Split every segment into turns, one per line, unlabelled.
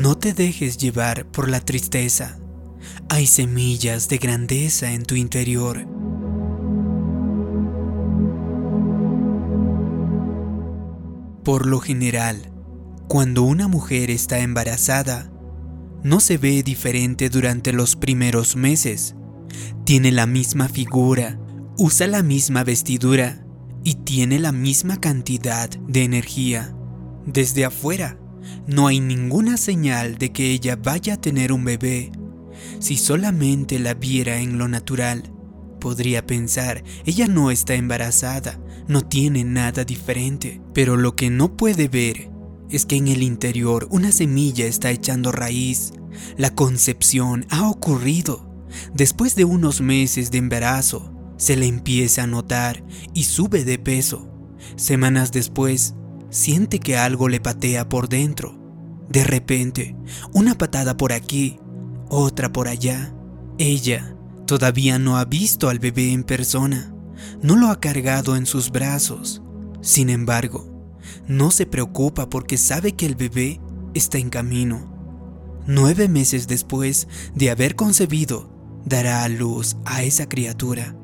No te dejes llevar por la tristeza. Hay semillas de grandeza en tu interior. Por lo general, cuando una mujer está embarazada, no se ve diferente durante los primeros meses. Tiene la misma figura, usa la misma vestidura y tiene la misma cantidad de energía. Desde afuera, no hay ninguna señal de que ella vaya a tener un bebé. Si solamente la viera en lo natural, podría pensar, ella no está embarazada, no tiene nada diferente. Pero lo que no puede ver es que en el interior una semilla está echando raíz. La concepción ha ocurrido. Después de unos meses de embarazo, se le empieza a notar y sube de peso. Semanas después, siente que algo le patea por dentro. De repente, una patada por aquí, otra por allá. Ella todavía no ha visto al bebé en persona, no lo ha cargado en sus brazos. Sin embargo, no se preocupa porque sabe que el bebé está en camino. Nueve meses después de haber concebido, dará a luz a esa criatura.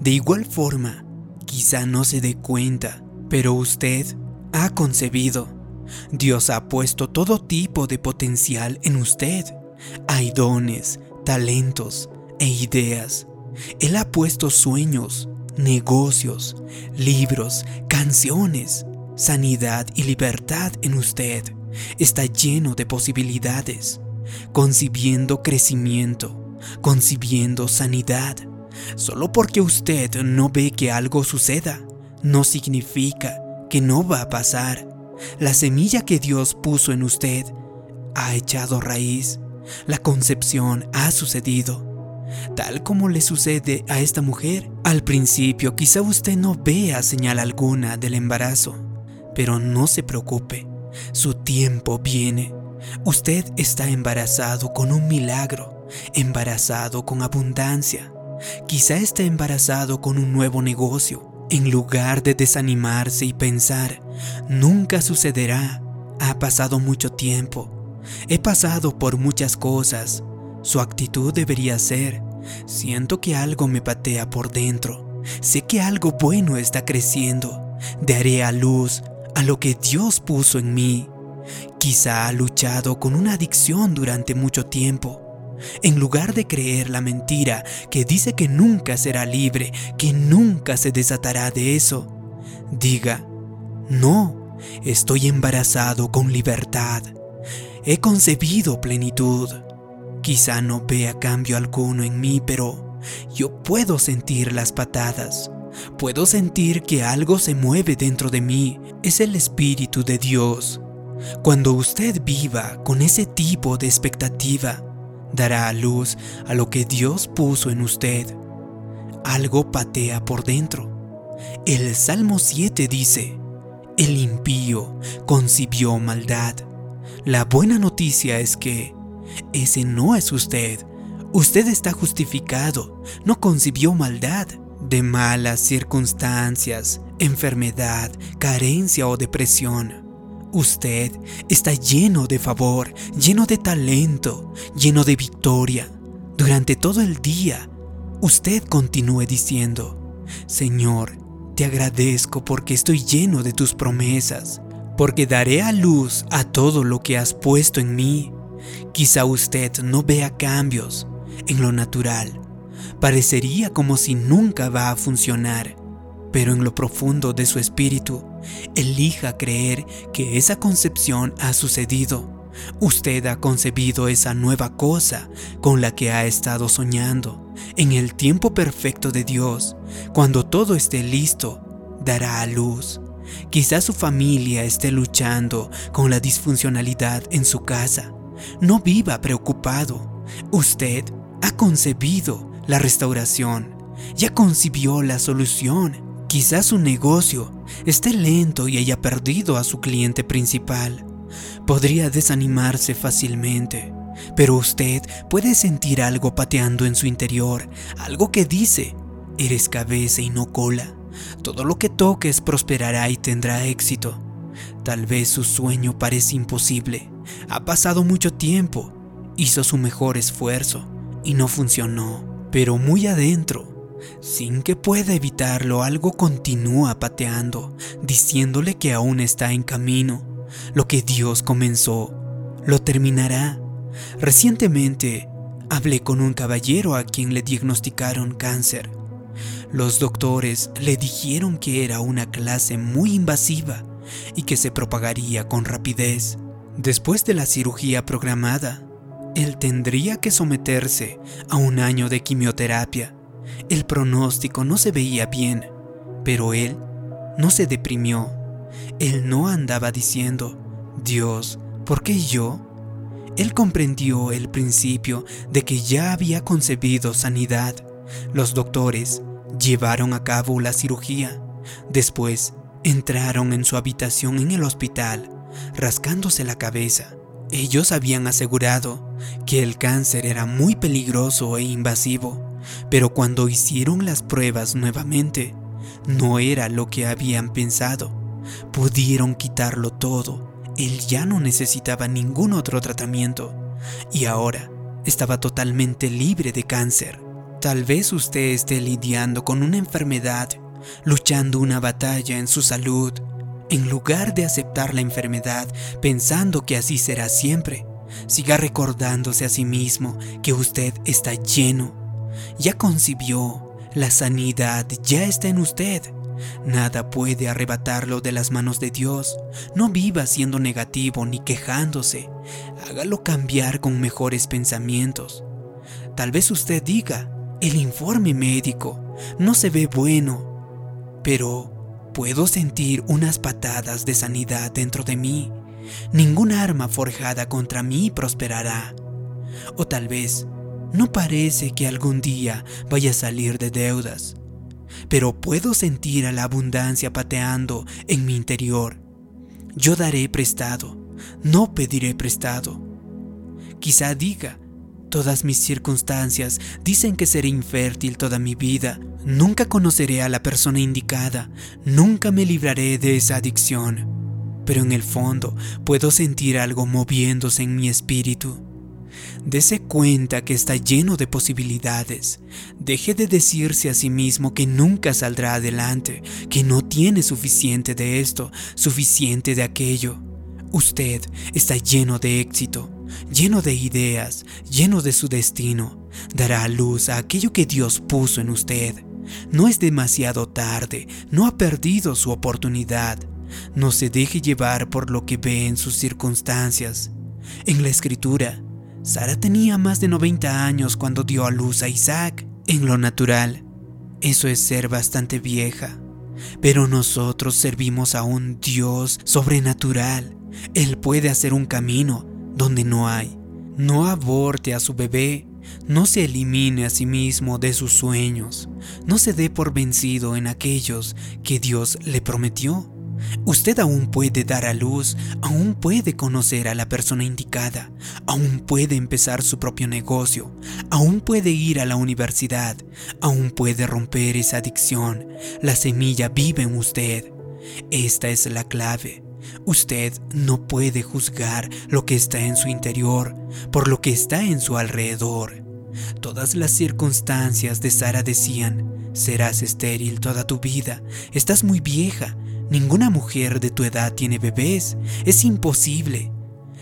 De igual forma, quizá no se dé cuenta, pero usted ha concebido. Dios ha puesto todo tipo de potencial en usted. Hay dones, talentos e ideas. Él ha puesto sueños, negocios, libros, canciones, sanidad y libertad en usted. Está lleno de posibilidades, concibiendo crecimiento, concibiendo sanidad. Solo porque usted no ve que algo suceda, no significa que no va a pasar. La semilla que Dios puso en usted ha echado raíz. La concepción ha sucedido. Tal como le sucede a esta mujer. Al principio quizá usted no vea señal alguna del embarazo, pero no se preocupe, su tiempo viene. Usted está embarazado con un milagro, embarazado con abundancia. Quizá esté embarazado con un nuevo negocio, en lugar de desanimarse y pensar, nunca sucederá, ha pasado mucho tiempo, he pasado por muchas cosas, su actitud debería ser, siento que algo me patea por dentro, sé que algo bueno está creciendo, daré a luz a lo que Dios puso en mí. Quizá ha luchado con una adicción durante mucho tiempo en lugar de creer la mentira que dice que nunca será libre, que nunca se desatará de eso, diga, no, estoy embarazado con libertad, he concebido plenitud. Quizá no vea cambio alguno en mí, pero yo puedo sentir las patadas. Puedo sentir que algo se mueve dentro de mí. Es el Espíritu de Dios. Cuando usted viva con ese tipo de expectativa, dará a luz a lo que Dios puso en usted. Algo patea por dentro. El Salmo 7 dice, el impío concibió maldad. La buena noticia es que ese no es usted. Usted está justificado, no concibió maldad de malas circunstancias, enfermedad, carencia o depresión. Usted está lleno de favor, lleno de talento, lleno de victoria. Durante todo el día, usted continúe diciendo, Señor, te agradezco porque estoy lleno de tus promesas, porque daré a luz a todo lo que has puesto en mí. Quizá usted no vea cambios en lo natural. Parecería como si nunca va a funcionar, pero en lo profundo de su espíritu, elija creer que esa concepción ha sucedido. Usted ha concebido esa nueva cosa con la que ha estado soñando. En el tiempo perfecto de Dios, cuando todo esté listo, dará a luz. Quizás su familia esté luchando con la disfuncionalidad en su casa. No viva preocupado. Usted ha concebido la restauración. Ya concibió la solución. Quizás su negocio esté lento y haya perdido a su cliente principal. Podría desanimarse fácilmente, pero usted puede sentir algo pateando en su interior, algo que dice, eres cabeza y no cola. Todo lo que toques prosperará y tendrá éxito. Tal vez su sueño parece imposible, Ha pasado mucho tiempo. Hizo su mejor esfuerzo y no funcionó. Pero muy adentro, sin que pueda evitarlo, algo continúa pateando, diciéndole que aún está en camino. Lo que Dios comenzó, lo terminará. Recientemente hablé con un caballero a quien le diagnosticaron cáncer. Los doctores le dijeron que era una clase muy invasiva y que se propagaría con rapidez. Después de la cirugía programada, él tendría que someterse a un año de quimioterapia. El pronóstico no se veía bien, pero él no se deprimió. Él no andaba diciendo, Dios, ¿por qué yo? Él comprendió el principio de que ya había concebido sanidad. Los doctores llevaron a cabo la cirugía. Después entraron en su habitación en el hospital, rascándose la cabeza. Ellos habían asegurado que el cáncer era muy peligroso e invasivo, pero cuando hicieron las pruebas nuevamente, no era lo que habían pensado. Pudieron quitarlo todo. Él ya no necesitaba ningún otro tratamiento y ahora estaba totalmente libre de cáncer. Tal vez usted esté lidiando con una enfermedad, luchando una batalla en su salud en lugar de aceptar la enfermedad pensando que así será siempre, siga recordándose a sí mismo que usted está lleno. Ya concibió, la sanidad ya está en usted. Nada puede arrebatarlo de las manos de Dios. No viva siendo negativo ni quejándose. Hágalo cambiar con mejores pensamientos. Tal vez usted diga, el informe médico no se ve bueno, pero Puedo sentir unas patadas de sanidad dentro de mí. Ninguna arma forjada contra mí prosperará. O tal vez no parece que algún día vaya a salir de deudas, pero puedo sentir a la abundancia pateando en mi interior. Yo daré prestado, no pediré prestado. Quizá diga, Todas mis circunstancias dicen que seré infértil toda mi vida. Nunca conoceré a la persona indicada. Nunca me libraré de esa adicción. Pero en el fondo puedo sentir algo moviéndose en mi espíritu. Dese cuenta que está lleno de posibilidades. Deje de decirse a sí mismo que nunca saldrá adelante, que no tiene suficiente de esto, suficiente de aquello. Usted está lleno de éxito lleno de ideas, lleno de su destino, dará a luz a aquello que Dios puso en usted. No es demasiado tarde, no ha perdido su oportunidad. No se deje llevar por lo que ve en sus circunstancias. En la escritura, Sara tenía más de 90 años cuando dio a luz a Isaac. En lo natural, eso es ser bastante vieja. Pero nosotros servimos a un Dios sobrenatural. Él puede hacer un camino donde no hay. No aborte a su bebé, no se elimine a sí mismo de sus sueños, no se dé por vencido en aquellos que Dios le prometió. Usted aún puede dar a luz, aún puede conocer a la persona indicada, aún puede empezar su propio negocio, aún puede ir a la universidad, aún puede romper esa adicción. La semilla vive en usted. Esta es la clave. Usted no puede juzgar lo que está en su interior por lo que está en su alrededor. Todas las circunstancias de Sara decían, serás estéril toda tu vida, estás muy vieja, ninguna mujer de tu edad tiene bebés, es imposible.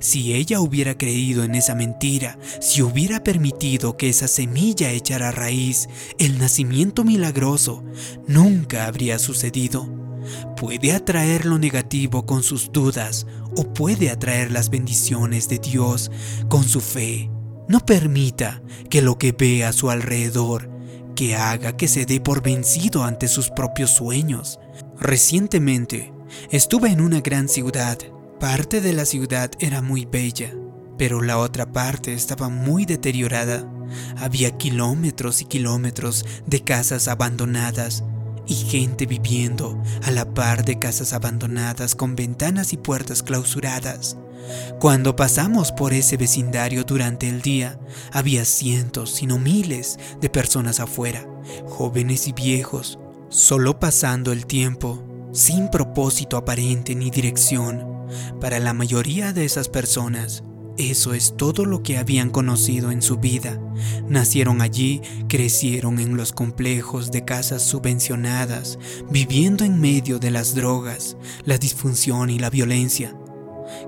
Si ella hubiera creído en esa mentira, si hubiera permitido que esa semilla echara raíz, el nacimiento milagroso nunca habría sucedido. Puede atraer lo negativo con sus dudas o puede atraer las bendiciones de Dios con su fe. No permita que lo que ve a su alrededor que haga que se dé por vencido ante sus propios sueños. Recientemente estuve en una gran ciudad. Parte de la ciudad era muy bella, pero la otra parte estaba muy deteriorada. Había kilómetros y kilómetros de casas abandonadas y gente viviendo a la par de casas abandonadas con ventanas y puertas clausuradas. Cuando pasamos por ese vecindario durante el día, había cientos, sino miles de personas afuera, jóvenes y viejos, solo pasando el tiempo. sin propósito aparente ni dirección. Para la mayoría de esas personas, eso es todo lo que habían conocido en su vida. Nacieron allí, crecieron en los complejos de casas subvencionadas, viviendo en medio de las drogas, la disfunción y la violencia.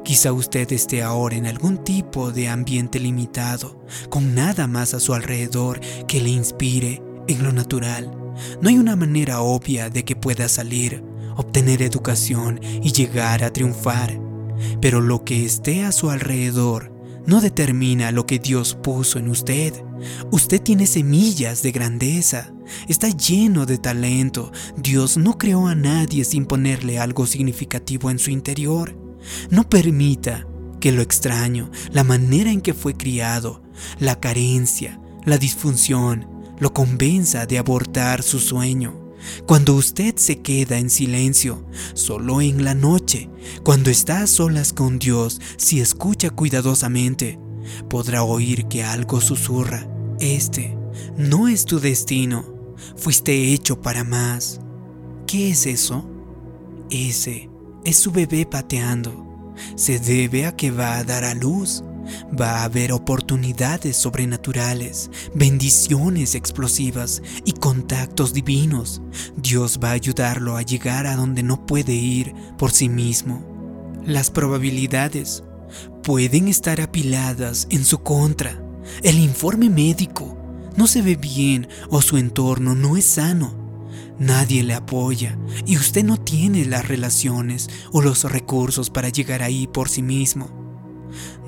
Quizá usted esté ahora en algún tipo de ambiente limitado, con nada más a su alrededor que le inspire en lo natural. No hay una manera obvia de que pueda salir, obtener educación y llegar a triunfar. Pero lo que esté a su alrededor no determina lo que Dios puso en usted. Usted tiene semillas de grandeza, está lleno de talento. Dios no creó a nadie sin ponerle algo significativo en su interior. No permita que lo extraño, la manera en que fue criado, la carencia, la disfunción, lo convenza de abortar su sueño. Cuando usted se queda en silencio, solo en la noche, cuando está a solas con Dios, si escucha cuidadosamente, podrá oír que algo susurra. Este no es tu destino, fuiste hecho para más. ¿Qué es eso? Ese es su bebé pateando. Se debe a que va a dar a luz va a haber oportunidades sobrenaturales, bendiciones explosivas y contactos divinos. Dios va a ayudarlo a llegar a donde no puede ir por sí mismo. Las probabilidades pueden estar apiladas en su contra. El informe médico no se ve bien o su entorno no es sano. Nadie le apoya y usted no tiene las relaciones o los recursos para llegar ahí por sí mismo.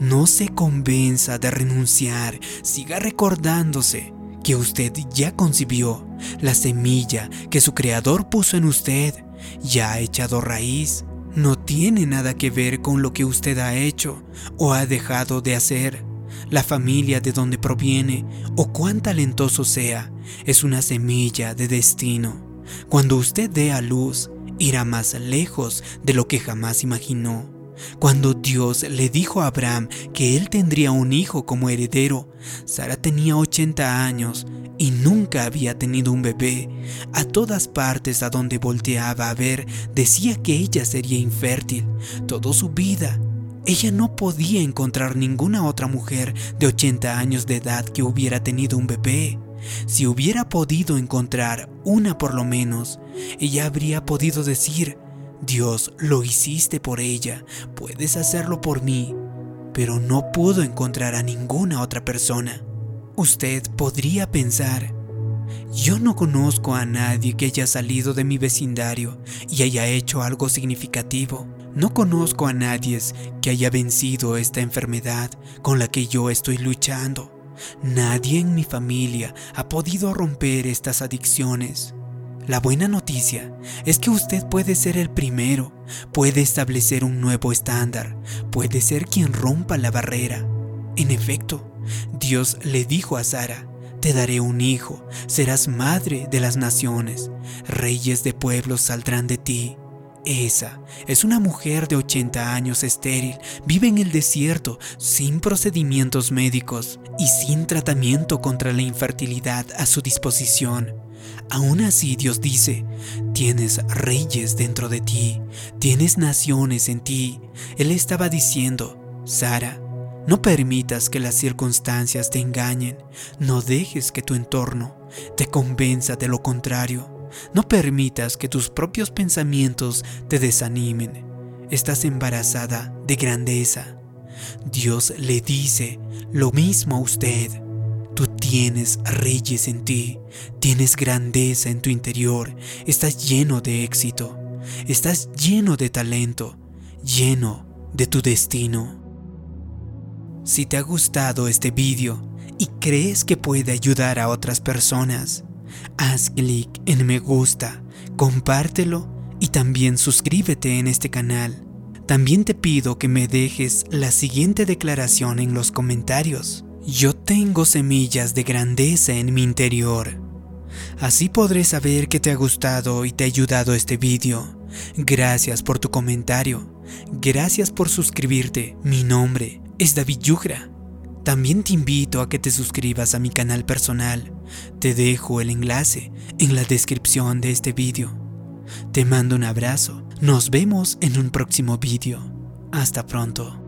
No se convenza de renunciar, siga recordándose que usted ya concibió la semilla que su creador puso en usted, ya ha echado raíz. No tiene nada que ver con lo que usted ha hecho o ha dejado de hacer. La familia de donde proviene o cuán talentoso sea es una semilla de destino. Cuando usted dé a luz, irá más lejos de lo que jamás imaginó. Cuando Dios le dijo a Abraham que él tendría un hijo como heredero, Sara tenía 80 años y nunca había tenido un bebé. A todas partes a donde volteaba a ver decía que ella sería infértil toda su vida. Ella no podía encontrar ninguna otra mujer de 80 años de edad que hubiera tenido un bebé. Si hubiera podido encontrar una por lo menos, ella habría podido decir, Dios, lo hiciste por ella, puedes hacerlo por mí, pero no pudo encontrar a ninguna otra persona. Usted podría pensar, yo no conozco a nadie que haya salido de mi vecindario y haya hecho algo significativo. No conozco a nadie que haya vencido esta enfermedad con la que yo estoy luchando. Nadie en mi familia ha podido romper estas adicciones. La buena noticia es que usted puede ser el primero, puede establecer un nuevo estándar, puede ser quien rompa la barrera. En efecto, Dios le dijo a Sara, te daré un hijo, serás madre de las naciones, reyes de pueblos saldrán de ti. Esa es una mujer de 80 años estéril, vive en el desierto sin procedimientos médicos y sin tratamiento contra la infertilidad a su disposición. Aún así Dios dice, tienes reyes dentro de ti, tienes naciones en ti. Él estaba diciendo, Sara, no permitas que las circunstancias te engañen, no dejes que tu entorno te convenza de lo contrario, no permitas que tus propios pensamientos te desanimen. Estás embarazada de grandeza. Dios le dice lo mismo a usted. Tienes reyes en ti, tienes grandeza en tu interior, estás lleno de éxito, estás lleno de talento, lleno de tu destino. Si te ha gustado este vídeo y crees que puede ayudar a otras personas, haz clic en me gusta, compártelo y también suscríbete en este canal. También te pido que me dejes la siguiente declaración en los comentarios. Yo tengo semillas de grandeza en mi interior. Así podré saber que te ha gustado y te ha ayudado este vídeo. Gracias por tu comentario. Gracias por suscribirte. Mi nombre es David Yugra. También te invito a que te suscribas a mi canal personal. Te dejo el enlace en la descripción de este vídeo. Te mando un abrazo. Nos vemos en un próximo vídeo. Hasta pronto.